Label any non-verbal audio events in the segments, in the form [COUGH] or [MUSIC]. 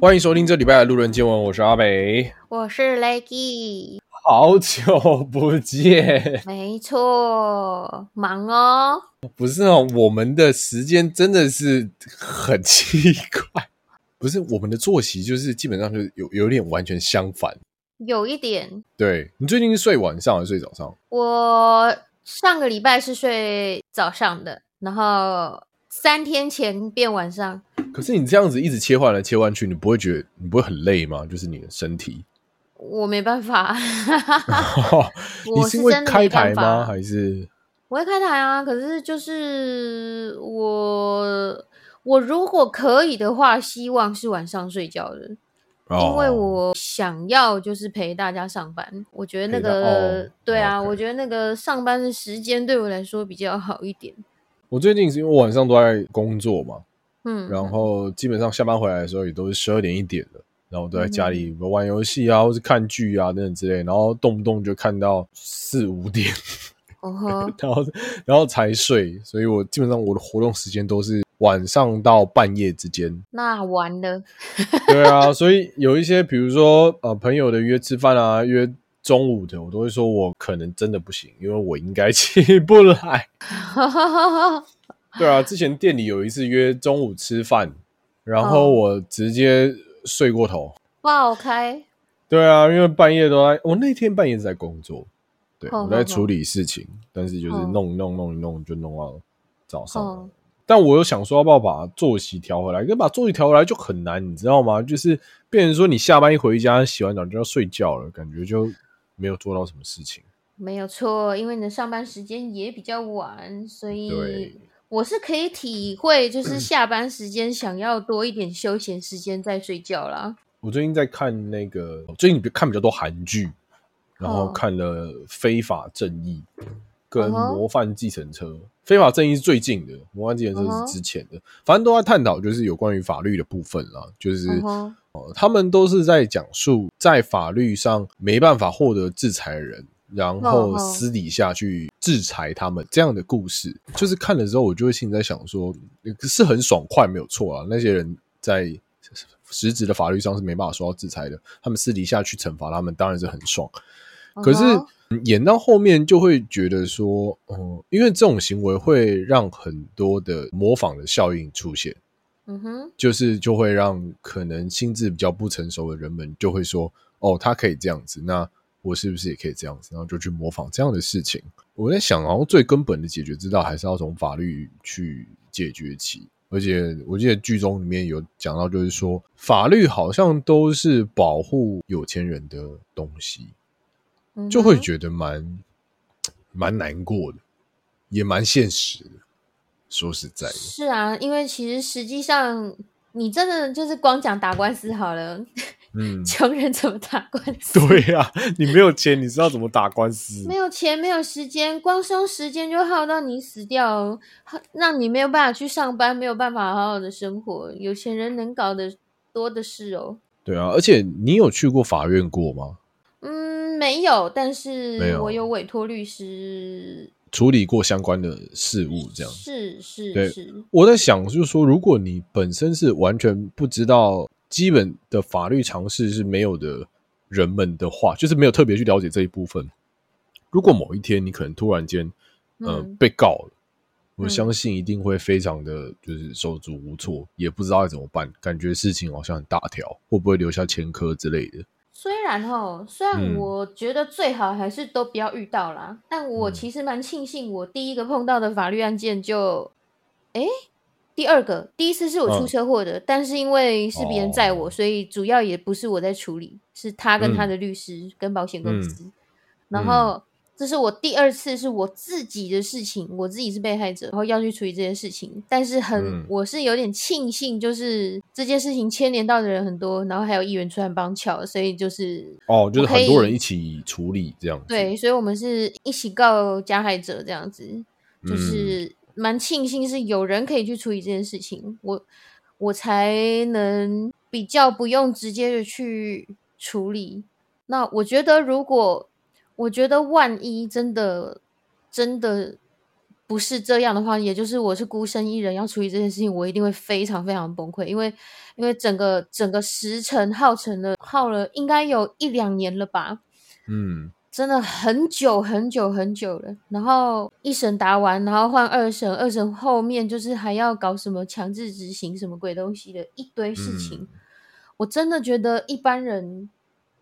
欢迎收听这礼拜的路人见闻，我是阿北，我是 Leggy，好久不见，没错，忙哦。不是哦，我们的时间真的是很奇怪，不是我们的作息就是基本上就是有有点完全相反。有一点，对你最近是睡晚上还是睡早上？我上个礼拜是睡早上的，然后三天前变晚上。可是你这样子一直切换来切换去，你不会觉得你不会很累吗？就是你的身体，我没办法。[LAUGHS] [LAUGHS] 你是因为开台吗？还是我会开台啊？可是就是我，我如果可以的话，希望是晚上睡觉的。因为我想要就是陪大家上班，我觉得那个对啊，我觉得那个上班的时间对我来说比较好一点。我最近是因为我晚上都在工作嘛，嗯，然后基本上下班回来的时候也都是十二点一点了，然后都在家里玩游戏啊，或是看剧啊等等之类，然后动不动就看到四五点，[LAUGHS] 然后然后才睡，所以我基本上我的活动时间都是。晚上到半夜之间，那完了。对啊，所以有一些，比如说呃，朋友的约吃饭啊，约中午的，我都会说我可能真的不行，因为我应该起不来。[LAUGHS] [LAUGHS] 对啊，之前店里有一次约中午吃饭，然后我直接睡过头，不好开。对啊，因为半夜都在，我那天半夜在工作，对我在处理事情，但是就是弄弄弄一弄就弄到早上。但我又想说，要不要把作息调回来？因为把作息调回来就很难，你知道吗？就是变成说，你下班一回家，洗完澡就要睡觉了，感觉就没有做到什么事情。没有错，因为你的上班时间也比较晚，所以我是可以体会，就是下班时间想要多一点休闲时间再睡觉啦。我最近在看那个，最近看比较多韩剧，然后看了《非法正义》。跟模范计程车，非法正义是最近的，模范计程车是之前的，反正都在探讨，就是有关于法律的部分啦。就是哦，他们都是在讲述在法律上没办法获得制裁的人，然后私底下去制裁他们这样的故事。就是看了之后，我就会心里在想说，是很爽快，没有错啊。那些人在实质的法律上是没办法受到制裁的，他们私底下去惩罚他们，当然是很爽。可是。演到后面就会觉得说，嗯，因为这种行为会让很多的模仿的效应出现，嗯哼，就是就会让可能心智比较不成熟的人们就会说，哦，他可以这样子，那我是不是也可以这样子？然后就去模仿这样的事情。我在想，然后最根本的解决之道还是要从法律去解决起。而且我记得剧中里面有讲到，就是说法律好像都是保护有钱人的东西。就会觉得蛮蛮难过的，也蛮现实的。说实在的，是啊，因为其实实际上，你真的就是光讲打官司好了。嗯，穷人怎么打官司？[LAUGHS] 对呀，你没有钱，你知道怎么打官司？没有钱，没有时间，光是用时间就耗到你死掉，让你没有办法去上班，没有办法好好的生活。有钱人能搞的多的是哦。对啊，而且你有去过法院过吗？嗯没有，但是我有委托律师处理过相关的事务，这样是是对。是。我在想，就是说，如果你本身是完全不知道基本的法律常识是没有的人们的话，就是没有特别去了解这一部分。如果某一天你可能突然间呃被告了，我相信一定会非常的就是手足无措，也不知道该怎么办，感觉事情好像很大条，会不会留下前科之类的。虽然哦，虽然我觉得最好还是都不要遇到啦，但我其实蛮庆幸，我第一个碰到的法律案件就，哎，第二个，第一次是我出车祸的，但是因为是别人载我，所以主要也不是我在处理，是他跟他的律师跟保险公司，然后。这是我第二次是我自己的事情，我自己是被害者，然后要去处理这件事情。但是很，我是有点庆幸，就是这件事情牵连到的人很多，然后还有议员出来帮巧，所以就是哦，就是很多人一起处理这样。对，所以我们是一起告加害者这样子，就是蛮庆幸是有人可以去处理这件事情，我我才能比较不用直接的去处理。那我觉得如果。我觉得万一真的真的不是这样的话，也就是我是孤身一人要处理这件事情，我一定会非常非常崩溃，因为因为整个整个时辰耗成了耗了，应该有一两年了吧？嗯。真的很久很久很久了，然后一审答完，然后换二审，二审后面就是还要搞什么强制执行什么鬼东西的一堆事情，我真的觉得一般人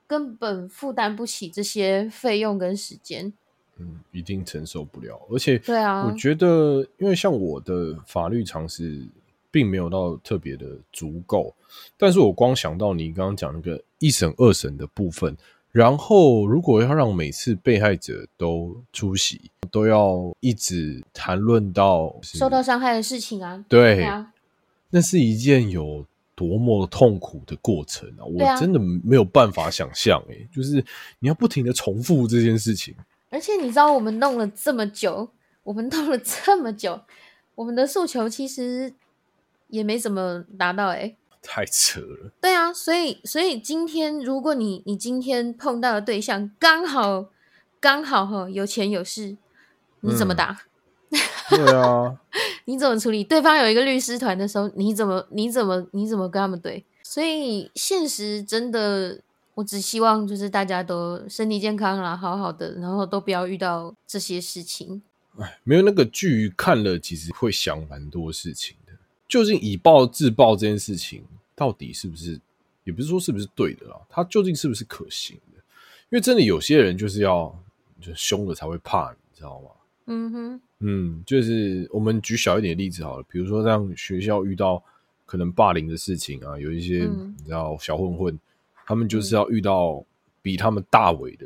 根本负担不起这些费用跟时间，嗯，一定承受不了。而且，对啊，我觉得因为像我的法律常识并没有到特别的足够，但是我光想到你刚刚讲那个一审二审的部分。然后，如果要让每次被害者都出席，都要一直谈论到受到伤害的事情啊，对啊，那是一件有多么痛苦的过程啊！我真的没有办法想象，哎，就是你要不停的重复这件事情，而且你知道，我们弄了这么久，我们弄了这么久，我们的诉求其实也没怎么达到，哎。太扯了，对啊，所以所以今天如果你你今天碰到的对象刚好刚好哈有钱有势，你怎么打？[LAUGHS] 对啊，你怎么处理？对方有一个律师团的时候，你怎么你怎么你怎么跟他们对？所以现实真的，我只希望就是大家都身体健康啦，好好的，然后都不要遇到这些事情。哎，没有那个剧看了，其实会想蛮多事情的。究竟以暴制暴这件事情？到底是不是，也不是说是不是对的啦，他究竟是不是可行的？因为真的有些人就是要就凶了才会怕，你知道吗？嗯哼，嗯，就是我们举小一点的例子好了，比如说像学校遇到可能霸凌的事情啊，有一些你知道小混混，他们就是要遇到比他们大伟的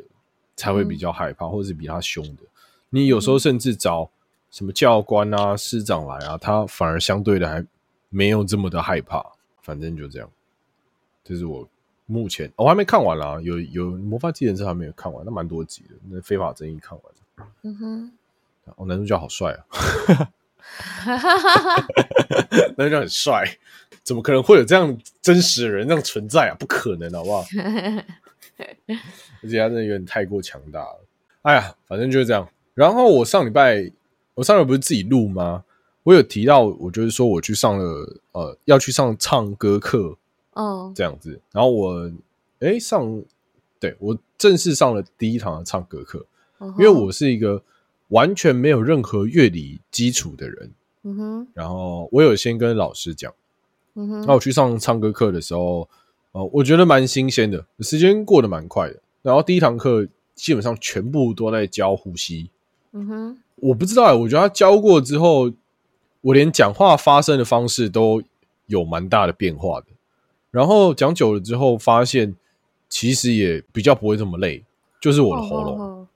才会比较害怕，或者是比他凶的。你有时候甚至找什么教官啊、师长来啊，他反而相对的还没有这么的害怕。反正就这样，这是我目前我还没看完啦，有有魔法纪人车还没有看完，那蛮多集的。那非法正义看完了，嗯哼，哦，男主角好帅啊，[LAUGHS] 男主角很帅，怎么可能会有这样真实的人这样存在啊？不可能，好不好？[LAUGHS] 而且他真的有点太过强大了。哎呀，反正就是这样。然后我上礼拜，我上礼拜不是自己录吗？我有提到，我就是说我去上了呃，要去上唱歌课，哦，这样子。然后我哎上，对我正式上了第一堂的唱歌课，因为我是一个完全没有任何乐理基础的人。嗯哼。然后我有先跟老师讲，嗯哼。那我去上唱歌课的时候，哦，我觉得蛮新鲜的，时间过得蛮快的。然后第一堂课基本上全部都在教呼吸。嗯哼。我不知道，我觉得他教过之后。我连讲话发声的方式都有蛮大的变化的，然后讲久了之后，发现其实也比较不会这么累，就是我的喉咙，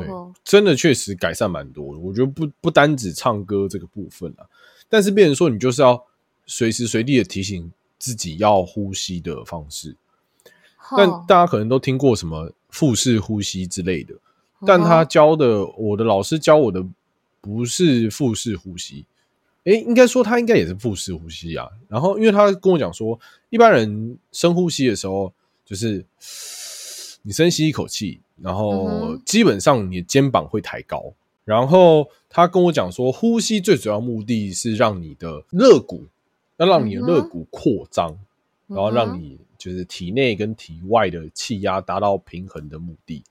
对，真的确实改善蛮多的。我觉得不不单指唱歌这个部分啊，但是变成说你就是要随时随地的提醒自己要呼吸的方式。但大家可能都听过什么腹式呼吸之类的，但他教的我的老师教我的不是腹式呼吸。哎，应该说他应该也是腹式呼吸啊。然后，因为他跟我讲说，一般人深呼吸的时候，就是你深吸一口气，然后基本上你的肩膀会抬高。然后他跟我讲说，呼吸最主要目的是让你的肋骨，要让你的肋骨扩张，然后让你就是体内跟体外的气压达到平衡的目的。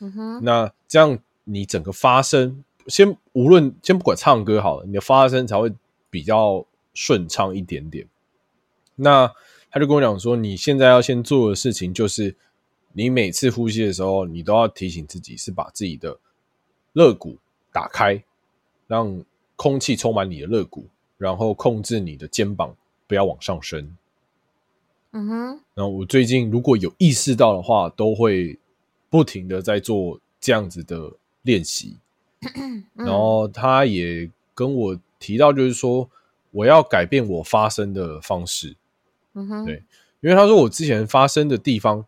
嗯哼，那这样你整个发声。先无论先不管唱歌好了，你的发声才会比较顺畅一点点。那他就跟我讲说，你现在要先做的事情就是，你每次呼吸的时候，你都要提醒自己是把自己的肋骨打开，让空气充满你的肋骨，然后控制你的肩膀不要往上升。嗯哼。然后我最近如果有意识到的话，都会不停的在做这样子的练习。[COUGHS] 然后他也跟我提到，就是说我要改变我发声的方式。嗯哼，对，因为他说我之前发声的地方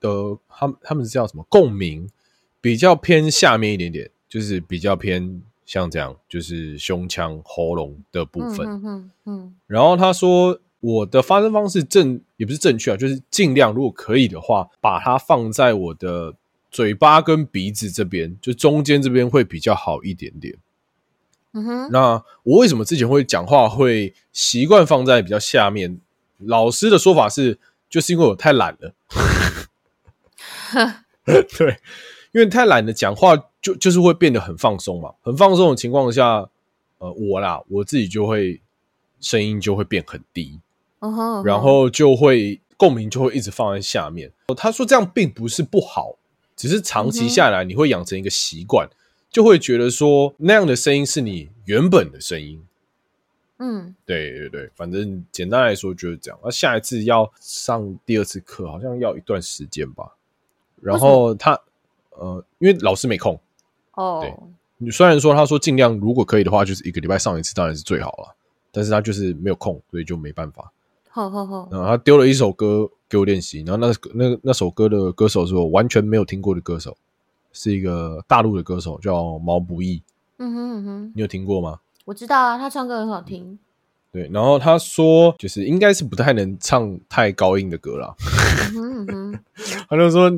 的，他他们是叫什么共鸣，比较偏下面一点点，就是比较偏像这样，就是胸腔喉咙的部分。嗯嗯嗯。然后他说我的发声方式正也不是正确啊，就是尽量如果可以的话，把它放在我的。嘴巴跟鼻子这边，就中间这边会比较好一点点。嗯哼，那我为什么之前会讲话会习惯放在比较下面？老师的说法是，就是因为我太懒了。[LAUGHS] 对，因为太懒了，讲话就就是会变得很放松嘛。很放松的情况下，呃，我啦，我自己就会声音就会变很低，然后就会共鸣就会一直放在下面。他说这样并不是不好，只是长期下来你会养成一个习惯。就会觉得说那样的声音是你原本的声音，嗯，对对对，反正简单来说就是这样。那下一次要上第二次课，好像要一段时间吧。然后他呃，因为老师没空哦，对你虽然说他说尽量如果可以的话，就是一个礼拜上一次当然是最好了，但是他就是没有空，所以就没办法。好好好，然后他丢了一首歌给我练习，然后那那那首歌的歌手是我完全没有听过的歌手。是一个大陆的歌手，叫毛不易。嗯哼嗯哼，你有听过吗？我知道啊，他唱歌很好听。对，然后他说，就是应该是不太能唱太高音的歌啦。[LAUGHS] 嗯哼，[LAUGHS] 他就说，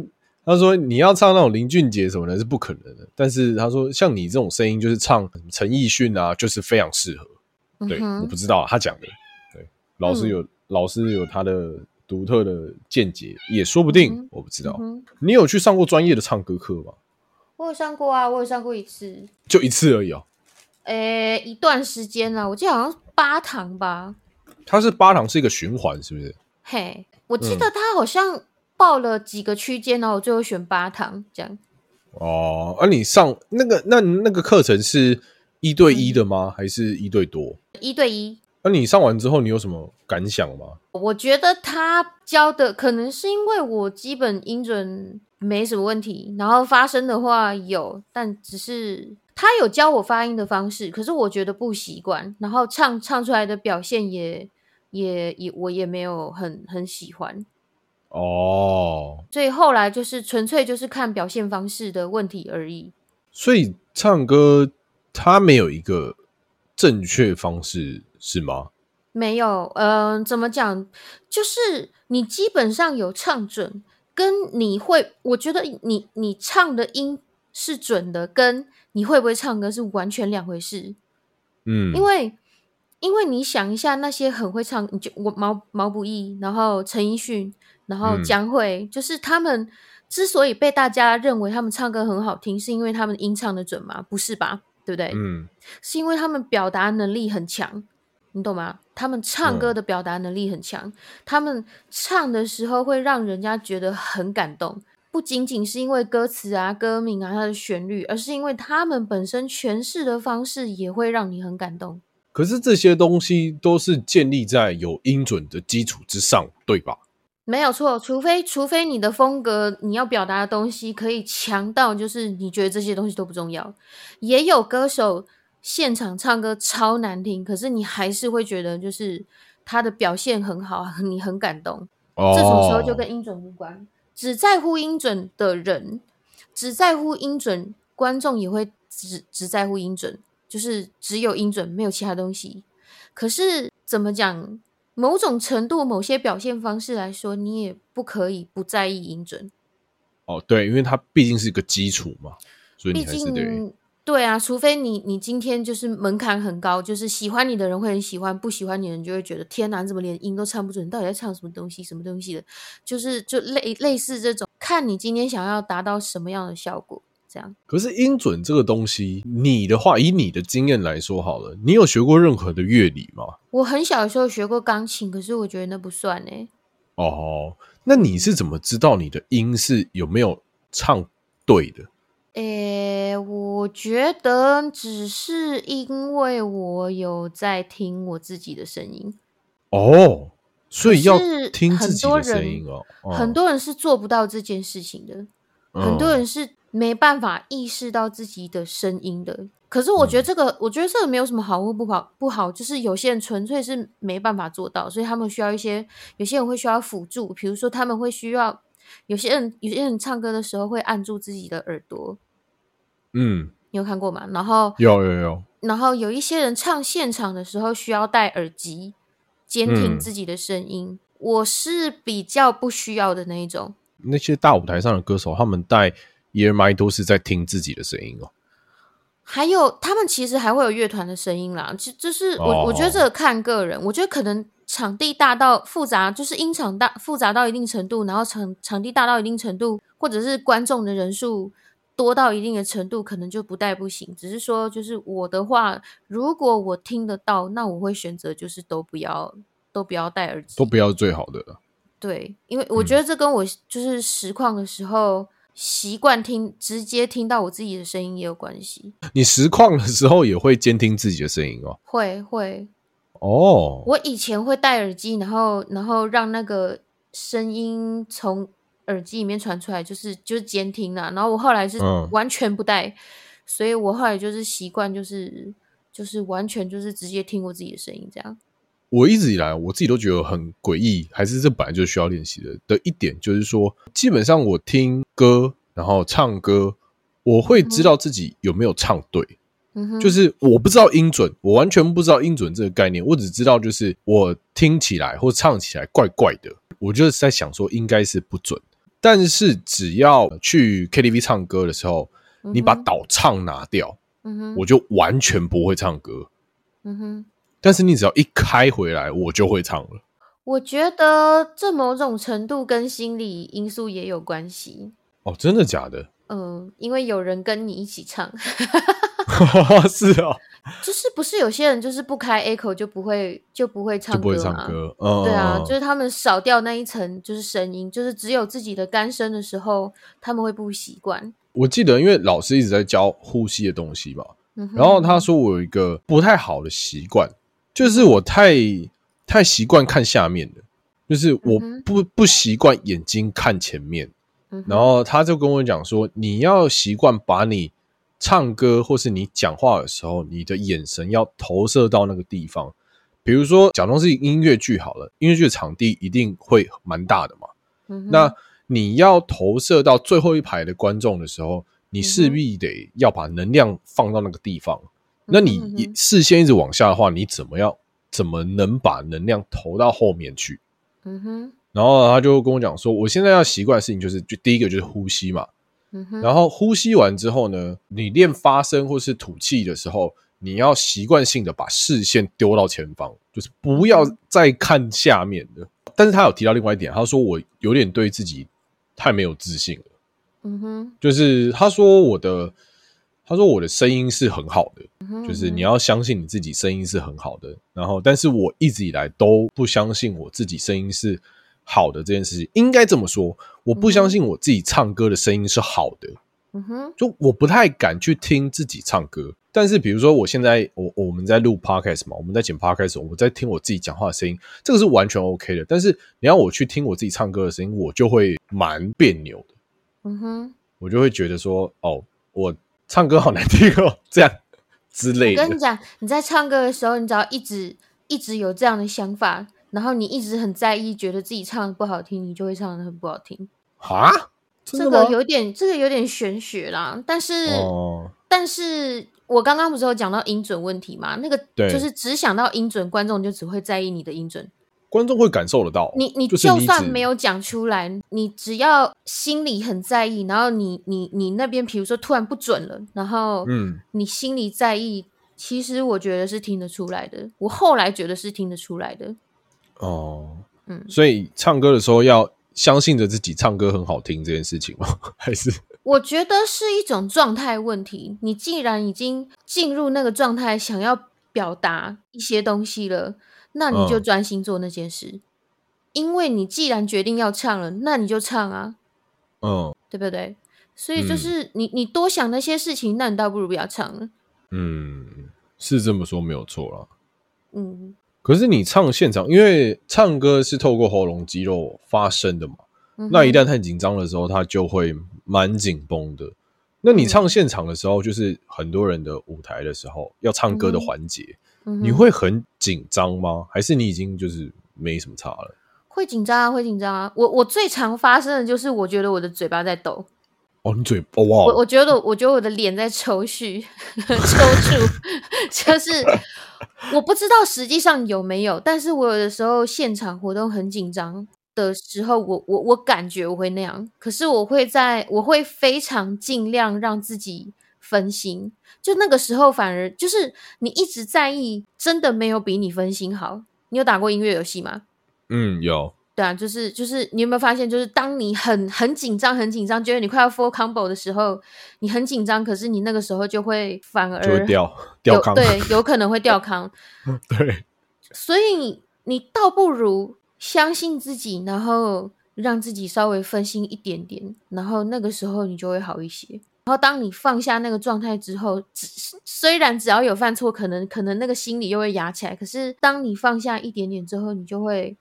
他说你要唱那种林俊杰什么的，是不可能的。但是他说，像你这种声音，就是唱陈奕迅啊，就是非常适合。对，我不知道他讲的。对，老师有老师有他的独特的见解，也说不定，我不知道。你有去上过专业的唱歌课吗？我有上过啊，我有上过一次，就一次而已哦。诶，一段时间啊，我记得好像八堂吧。它是八堂是一个循环，是不是？嘿，我记得他好像报了几个区间，然后我最后选八堂这样。哦，而你上那个那那个课程是一对一的吗？还是一对多？一对一。那你上完之后，你有什么感想吗？我觉得他教的可能是因为我基本音准。没什么问题，然后发声的话有，但只是他有教我发音的方式，可是我觉得不习惯，然后唱唱出来的表现也也也我也没有很很喜欢哦，所以后来就是纯粹就是看表现方式的问题而已。所以唱歌它没有一个正确方式是吗？没有，嗯，怎么讲？就是你基本上有唱准。跟你会，我觉得你你唱的音是准的，跟你会不会唱歌是完全两回事。嗯，因为因为你想一下，那些很会唱，你就我毛毛不易，然后陈奕迅，然后江蕙，就是他们之所以被大家认为他们唱歌很好听，是因为他们音唱的准吗？不是吧？对不对？嗯，是因为他们表达能力很强。你懂吗？他们唱歌的表达能力很强，他们唱的时候会让人家觉得很感动，不仅仅是因为歌词啊、歌名啊、它的旋律，而是因为他们本身诠释的方式也会让你很感动。可是这些东西都是建立在有音准的基础之上，对吧？没有错，除非除非你的风格、你要表达的东西可以强到，就是你觉得这些东西都不重要。也有歌手。现场唱歌超难听，可是你还是会觉得就是他的表现很好，[LAUGHS] 你很感动。这种时候就跟音准无关，只在乎音准的人，只在乎音准，观众也会只只在乎音准，就是只有音准，没有其他东西。可是怎么讲？某种程度、某些表现方式来说，你也不可以不在意音准。哦，对，因为它毕竟是一个基础嘛，所以你还是得。对啊，除非你你今天就是门槛很高，就是喜欢你的人会很喜欢，不喜欢你的人就会觉得天哪，怎么连音都唱不准？到底在唱什么东西？什么东西的？就是就类类似这种，看你今天想要达到什么样的效果，这样。可是音准这个东西，你的话以你的经验来说好了，你有学过任何的乐理吗？我很小的时候学过钢琴，可是我觉得那不算呢。哦，那你是怎么知道你的音是有没有唱对的？诶，我觉得只是因为我有在听我自己的声音哦，所以要听自己的声音哦。很多人是做不到这件事情的，很多人是没办法意识到自己的声音的。可是我觉得这个，我觉得这个没有什么好或不好，不好就是有些人纯粹是没办法做到，所以他们需要一些，有些人会需要辅助，比如说他们会需要。有些人有些人唱歌的时候会按住自己的耳朵，嗯，你有看过吗？然后有有有，然后有一些人唱现场的时候需要戴耳机监听自己的声音。我是比较不需要的那一种。那些大舞台上的歌手，他们戴 ear 麦都是在听自己的声音哦。还有他们其实还会有乐团的声音啦，就就是我我觉得这个看个人，我觉得可能场地大到复杂，就是音场大复杂到一定程度，然后场场地大到一定程度，或者是观众的人数多到一定的程度，可能就不带不行。只是说，就是我的话，如果我听得到，那我会选择就是都不要都不要戴耳机，都不要最好的。对，因为我觉得这跟我就是实况的时候习惯听，直接听到我自己的声音也有关系。你实况的时候也会监听自己的声音哦？会会哦。我以前会戴耳机，然后然后让那个声音从耳机里面传出来，就是就是监听啊。然后我后来是完全不戴，所以我后来就是习惯，就是就是完全就是直接听我自己的声音这样。我一直以来，我自己都觉得很诡异，还是这本来就需要练习的的一点，就是说，基本上我听歌，然后唱歌，我会知道自己有没有唱对，就是我不知道音准，我完全不知道音准这个概念，我只知道就是我听起来或唱起来怪怪的，我就是在想说应该是不准，但是只要去 KTV 唱歌的时候，你把导唱拿掉，我就完全不会唱歌，嗯哼。但是你只要一开回来，我就会唱了。我觉得这某种程度跟心理因素也有关系。哦，真的假的？嗯，因为有人跟你一起唱。[LAUGHS] 是哦，就是不是有些人就是不开 echo 就不会就不会唱歌，不会唱歌。嗯，对啊，就是他们少掉那一层就是声音，就是只有自己的干声的时候，他们会不习惯。我记得，因为老师一直在教呼吸的东西嘛，然后他说我有一个不太好的习惯。就是我太太习惯看下面的，就是我不不习惯眼睛看前面。然后他就跟我讲说，你要习惯把你唱歌或是你讲话的时候，你的眼神要投射到那个地方。比如说，假装是音乐剧好了，音乐剧的场地一定会蛮大的嘛。那你要投射到最后一排的观众的时候，你势必得要把能量放到那个地方。那你视线一直往下的话，你怎么样？怎么能把能量投到后面去？嗯哼。然后他就跟我讲说，我现在要习惯的事情就是，就第一个就是呼吸嘛。然后呼吸完之后呢，你练发声或是吐气的时候，你要习惯性的把视线丢到前方，就是不要再看下面的。但是他有提到另外一点，他说我有点对自己太没有自信了。嗯哼。就是他说我的。他说：“我的声音是很好的，就是你要相信你自己声音是很好的。然后，但是我一直以来都不相信我自己声音是好的这件事情。应该这么说，我不相信我自己唱歌的声音是好的。嗯哼，就我不太敢去听自己唱歌。但是，比如说我现在我我们在录 podcast 嘛，我们在剪 podcast，我在听我自己讲话的声音，这个是完全 OK 的。但是你要我去听我自己唱歌的声音，我就会蛮别扭的。嗯哼，我就会觉得说，哦，我。”唱歌好难听哦，这样之类的。我跟你讲，你在唱歌的时候，你只要一直一直有这样的想法，然后你一直很在意，觉得自己唱的不好听，你就会唱的很不好听啊。这个有点，这个有点玄学啦。但是，但是我刚刚不是有讲到音准问题吗？那个就是只想到音准，观众就只会在意你的音准。观众会感受得到，你你就算没有讲出来，你只要心里很在意，然后你你你那边比如说突然不准了，然后嗯，你心里在意，其实我觉得是听得出来的。我后来觉得是听得出来的。哦，嗯，所以唱歌的时候要相信着自己唱歌很好听这件事情吗？[LAUGHS] 还是我觉得是一种状态问题。你既然已经进入那个状态，想要表达一些东西了。那你就专心做那件事，因为你既然决定要唱了，那你就唱啊，嗯，对不对？所以就是你你多想那些事情，那你倒不如不要唱了。嗯，是这么说没有错啦。嗯，可是你唱现场，因为唱歌是透过喉咙肌肉发声的嘛，那一旦太紧张的时候，它就会蛮紧绷的。那你唱现场的时候，就是很多人的舞台的时候，要唱歌的环节。你会很紧张吗？还是你已经就是没什么差了？会紧张啊，会紧张啊！我我最常发生的就是，我觉得我的嘴巴在抖。哦，你嘴哦哇！我我觉得，我觉得我的脸在抽搐、[LAUGHS] 抽搐，[LAUGHS] 就是我不知道实际上有没有，但是我有的时候现场活动很紧张的时候，我我我感觉我会那样，可是我会在我会非常尽量让自己分心。就那个时候，反而就是你一直在意，真的没有比你分心好。你有打过音乐游戏吗？嗯，有。对啊，就是就是，你有没有发现，就是当你很很紧张、很紧张，觉得你快要 full combo 的时候，你很紧张，可是你那个时候就会反而掉掉康，对，有可能会掉康。[LAUGHS] 对，[LAUGHS] 所以你倒不如相信自己，然后让自己稍微分心一点点，然后那个时候你就会好一些。然后当你放下那个状态之后，虽然只要有犯错，可能可能那个心里又会压起来，可是当你放下一点点之后，你就会。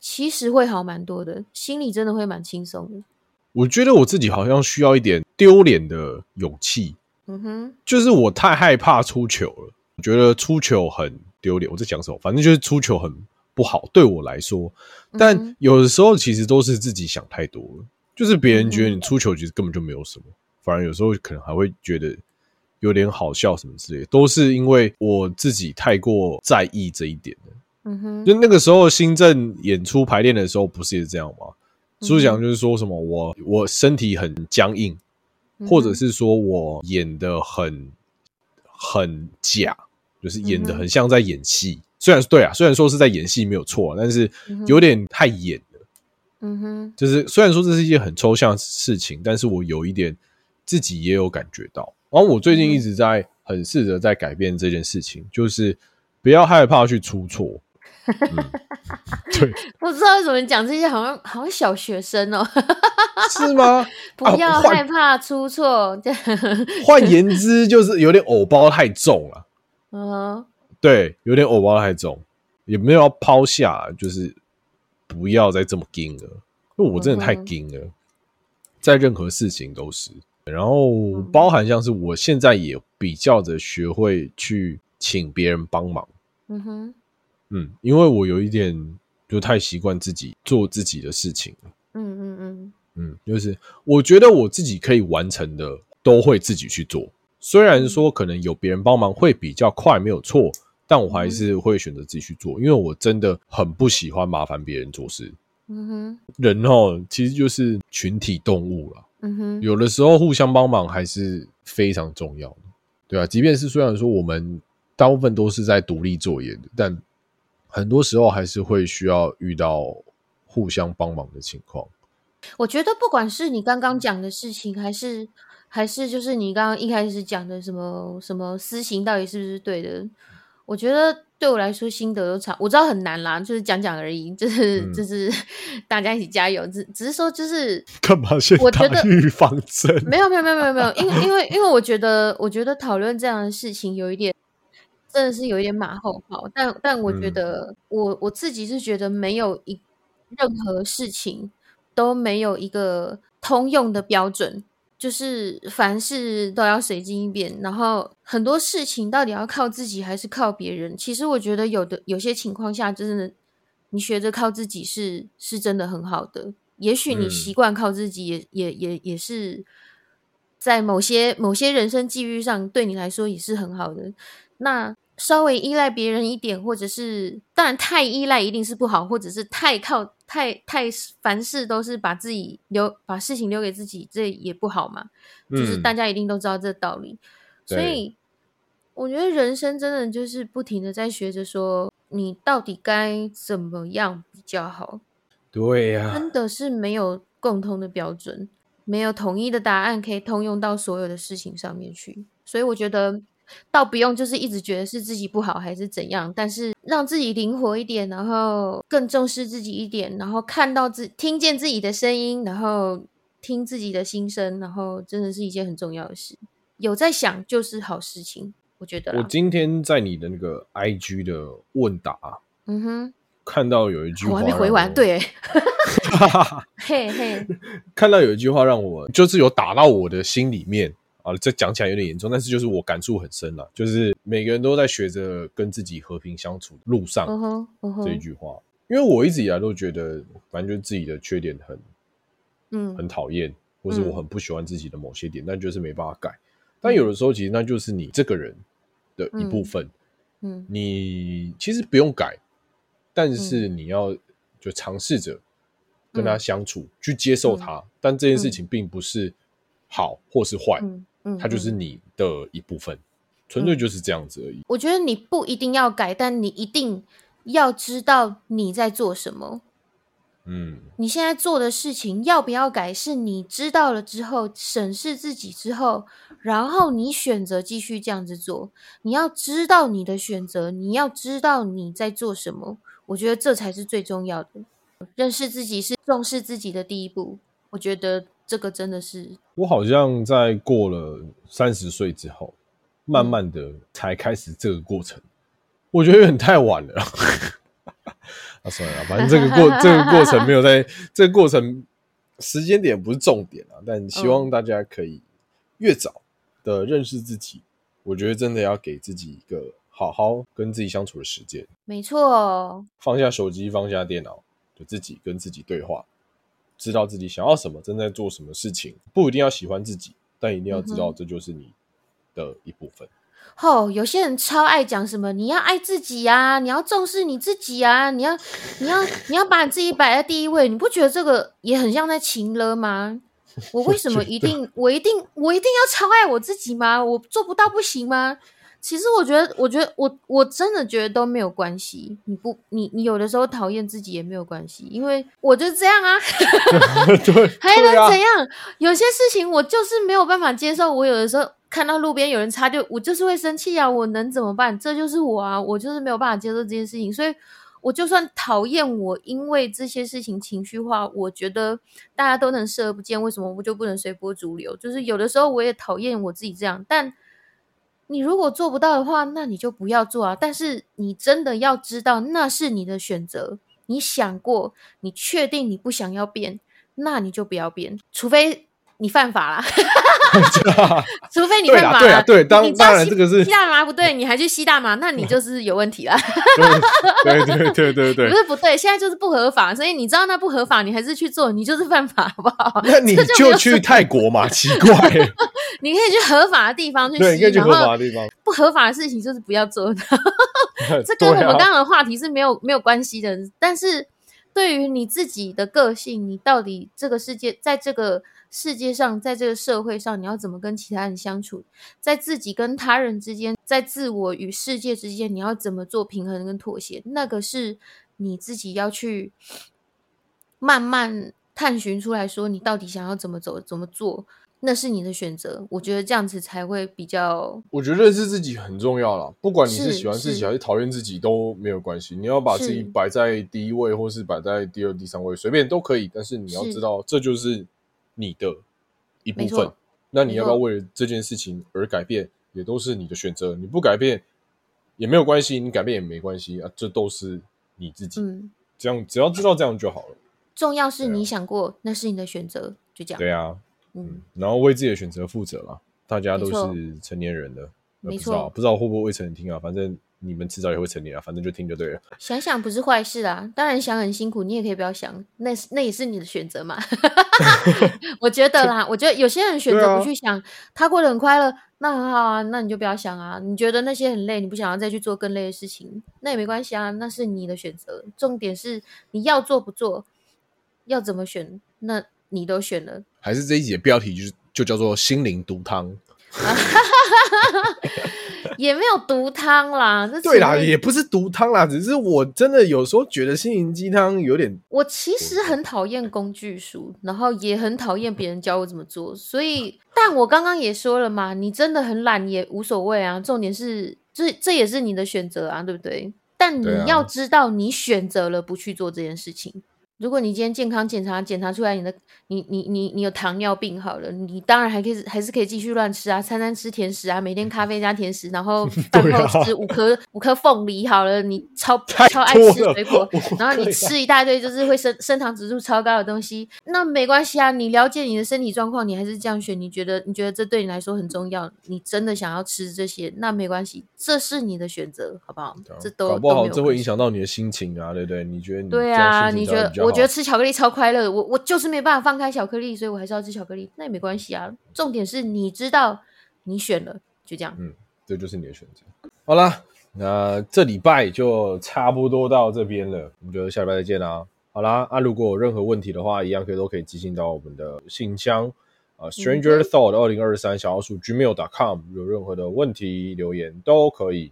其实会好蛮多的，心里真的会蛮轻松的。我觉得我自己好像需要一点丢脸的勇气。嗯哼，就是我太害怕出糗了，我觉得出糗很丢脸。我在讲什么？反正就是出糗很不好，对我来说。但有的时候其实都是自己想太多了，就是别人觉得你出糗其实根本就没有什么，反而有时候可能还会觉得有点好笑什么之类，都是因为我自己太过在意这一点的。嗯哼，就那个时候新政演出排练的时候，不是也是这样吗？书讲就是说什么我我身体很僵硬，或者是说我演的很很假，就是演的很像在演戏。虽然对啊，虽然说是在演戏没有错，但是有点太演了。嗯哼，就是虽然说这是一件很抽象的事情，但是我有一点自己也有感觉到。然后我最近一直在很试着在改变这件事情，就是不要害怕去出错。对，不知道为什么讲这些，好像好像小学生哦，是吗？不要害怕出错。换言之，就是有点偶包太重了。嗯，对，有点偶包太重，也没有要抛下，就是不要再这么硬了。因为我真的太硬了，在任何事情都是。然后包含像是我现在也比较的学会去请别人帮忙。嗯哼。嗯，因为我有一点就太习惯自己做自己的事情了。嗯嗯嗯嗯，就是我觉得我自己可以完成的都会自己去做，虽然说可能有别人帮忙会比较快，没有错，但我还是会选择自己去做，因为我真的很不喜欢麻烦别人做事。嗯哼，人哦，其实就是群体动物了。嗯哼，有的时候互相帮忙还是非常重要的，对啊，即便是虽然说我们大部分都是在独立作业的，但很多时候还是会需要遇到互相帮忙的情况。我觉得不管是你刚刚讲的事情，还是还是就是你刚刚一开始讲的什么什么私刑，到底是不是对的？我觉得对我来说心得都差，我知道很难啦，就是讲讲而已，就是就是 [LAUGHS] 大家一起加油。只只是说就是 [LAUGHS] 干嘛先打预防针？[LAUGHS] 没有没有没有没有没有，因为因为因为我觉得我觉得讨论这样的事情有一点。真的是有一点马后炮，但但我觉得我我自己是觉得没有一任何事情都没有一个通用的标准，就是凡事都要随机应变，然后很多事情到底要靠自己还是靠别人？其实我觉得有的有些情况下，真的你学着靠自己是是真的很好的。也许你习惯靠自己，也也也也是在某些某些人生际遇上对你来说也是很好的。那稍微依赖别人一点，或者是当然太依赖一定是不好，或者是太靠太太凡事都是把自己留把事情留给自己，这也不好嘛。就是大家一定都知道这道理，所以我觉得人生真的就是不停的在学着说，你到底该怎么样比较好？对呀，真的是没有共通的标准，没有统一的答案可以通用到所有的事情上面去，所以我觉得。倒不用，就是一直觉得是自己不好还是怎样，但是让自己灵活一点，然后更重视自己一点，然后看到自听见自己的声音，然后听自己的心声，然后真的是一件很重要的事。有在想就是好事情，我觉得。我今天在你的那个 I G 的问答，嗯哼，看到有一句话，我还没回完，对，[LAUGHS] 嘿嘿，看到有一句话让我就是有打到我的心里面。啊，这讲起来有点严重，但是就是我感触很深了，就是每个人都在学着跟自己和平相处路上这一句话，因为我一直以来都觉得，反正就是自己的缺点很，嗯，很讨厌，或是我很不喜欢自己的某些点，但就是没办法改。但有的时候，其实那就是你这个人的一部分，嗯，你其实不用改，但是你要就尝试着跟他相处，去接受他，但这件事情并不是好或是坏。嗯，它就是你的一部分，纯粹就是这样子而已。我觉得你不一定要改，但你一定要知道你在做什么。嗯，你现在做的事情要不要改，是你知道了之后审视自己之后，然后你选择继续这样子做。你要知道你的选择，你要知道你在做什么。我觉得这才是最重要的。认识自己是重视自己的第一步。我觉得这个真的是，我好像在过了三十岁之后，慢慢的才开始这个过程。我觉得有点太晚了。[LAUGHS] 啊，算了，反正这个过这个过程没有在这个过程时间点不是重点啊，但希望大家可以越早的认识自己。我觉得真的要给自己一个好好跟自己相处的时间。没错，放下手机，放下电脑，就自己跟自己对话，知道自己想要什么，正在做什么事情。不一定要喜欢自己，但一定要知道这就是你的一部分。哦，有些人超爱讲什么，你要爱自己呀，你要重视你自己啊，你要，你要，你要把你自己摆在第一位，你不觉得这个也很像在情了吗？我为什么一定，我一定，我一定要超爱我自己吗？我做不到不行吗？其实我觉得，我觉得，我我真的觉得都没有关系。你不，你你有的时候讨厌自己也没有关系，因为我就这样啊，[LAUGHS] [LAUGHS] 还能怎样？有些事情我就是没有办法接受，我有的时候。看到路边有人擦，就我就是会生气啊！我能怎么办？这就是我啊！我就是没有办法接受这件事情，所以我就算讨厌我，因为这些事情情绪化，我觉得大家都能视而不见，为什么我就不能随波逐流？就是有的时候我也讨厌我自己这样，但你如果做不到的话，那你就不要做啊！但是你真的要知道，那是你的选择。你想过，你确定你不想要变，那你就不要变，除非。你犯法了，[LAUGHS] 除非你犯法。对啊，对，当当然这个是吸大麻不对，你还去吸大麻，那你就是有问题了。[LAUGHS] 对对对对对，不是不对，现在就是不合法，所以你知道那不合法，你还是去做，你就是犯法，好不好？那 [LAUGHS] 你就去泰国嘛，奇怪。你可以去合法的地方去吸，可以去合法的地方。不合法的事情就是不要做。这跟我们刚刚的话题是没有没有关系的，但是对于你自己的个性，你到底这个世界在这个。世界上，在这个社会上，你要怎么跟其他人相处？在自己跟他人之间，在自我与世界之间，你要怎么做平衡跟妥协？那个是你自己要去慢慢探寻出来，说你到底想要怎么走，怎么做？那是你的选择。我觉得这样子才会比较。我觉得认识自己很重要了，不管你是喜欢自己还是讨厌自己都没有关系。你要把自己摆在第一位，或是摆在第二、第三位，随便都可以。但是你要知道，这就是。你的一部分，那你要不要为了这件事情而改变，也都是你的选择。你不改变也没有关系，你改变也没关系啊，这都是你自己。嗯，这样只要知道这样就好了。重要是你想过，那是你的选择，就这样。对啊，嗯，然后为自己的选择负责嘛。大家都是成年人的，没错，不知道会不会未成年听啊？反正。你们迟早也会成年啊，反正就听就对了。想想不是坏事啊，当然想很辛苦，你也可以不要想，那那也是你的选择嘛。[LAUGHS] 我觉得啦，我觉得有些人选择不去想，他过得很快乐，那很好啊，那你就不要想啊。你觉得那些很累，你不想要再去做更累的事情，那也没关系啊，那是你的选择。重点是你要做不做，要怎么选，那你都选了。还是这一节标题就是就叫做心灵毒汤。[LAUGHS] 也没有毒汤啦，对啦，也不是毒汤啦，只是我真的有时候觉得心灵鸡汤有点。我其实很讨厌工具书，然后也很讨厌别人教我怎么做，所以，但我刚刚也说了嘛，你真的很懒也无所谓啊，重点是这这也是你的选择啊，对不对？但你要知道，你选择了不去做这件事情。如果你今天健康检查检查出来你的你你你你有糖尿病好了，你当然还可以还是可以继续乱吃啊，餐餐吃甜食啊，每天咖啡加甜食，然后 [LAUGHS] 饭后吃五颗五颗凤梨好了，你超 [LAUGHS] 超爱吃水果，然后你吃一大堆就是会升升糖指数超高的东西，那没关系啊，你了解你的身体状况，你还是这样选，你觉得你觉得这对你来说很重要，你真的想要吃这些，那没关系，这是你的选择，好不好？这都搞不好这会影响到你的心情啊，对不对？你觉得你？对啊，你觉得？我觉得吃巧克力超快乐，我我就是没办法放开巧克力，所以我还是要吃巧克力。那也没关系啊，重点是你知道你选了，就这样。嗯，这就是你的选择。好啦，那这礼拜就差不多到这边了，我们就下礼拜再见啦。好啦，啊，如果有任何问题的话，一样可以都可以寄信到我们的信箱。啊，Stranger Thought 二零二三小老鼠 Gmail.com 有任何的问题留言都可以。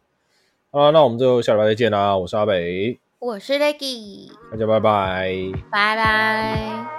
啊，那我们就下礼拜再见啦！我是阿北，我是 Leggy，大家拜拜，拜拜。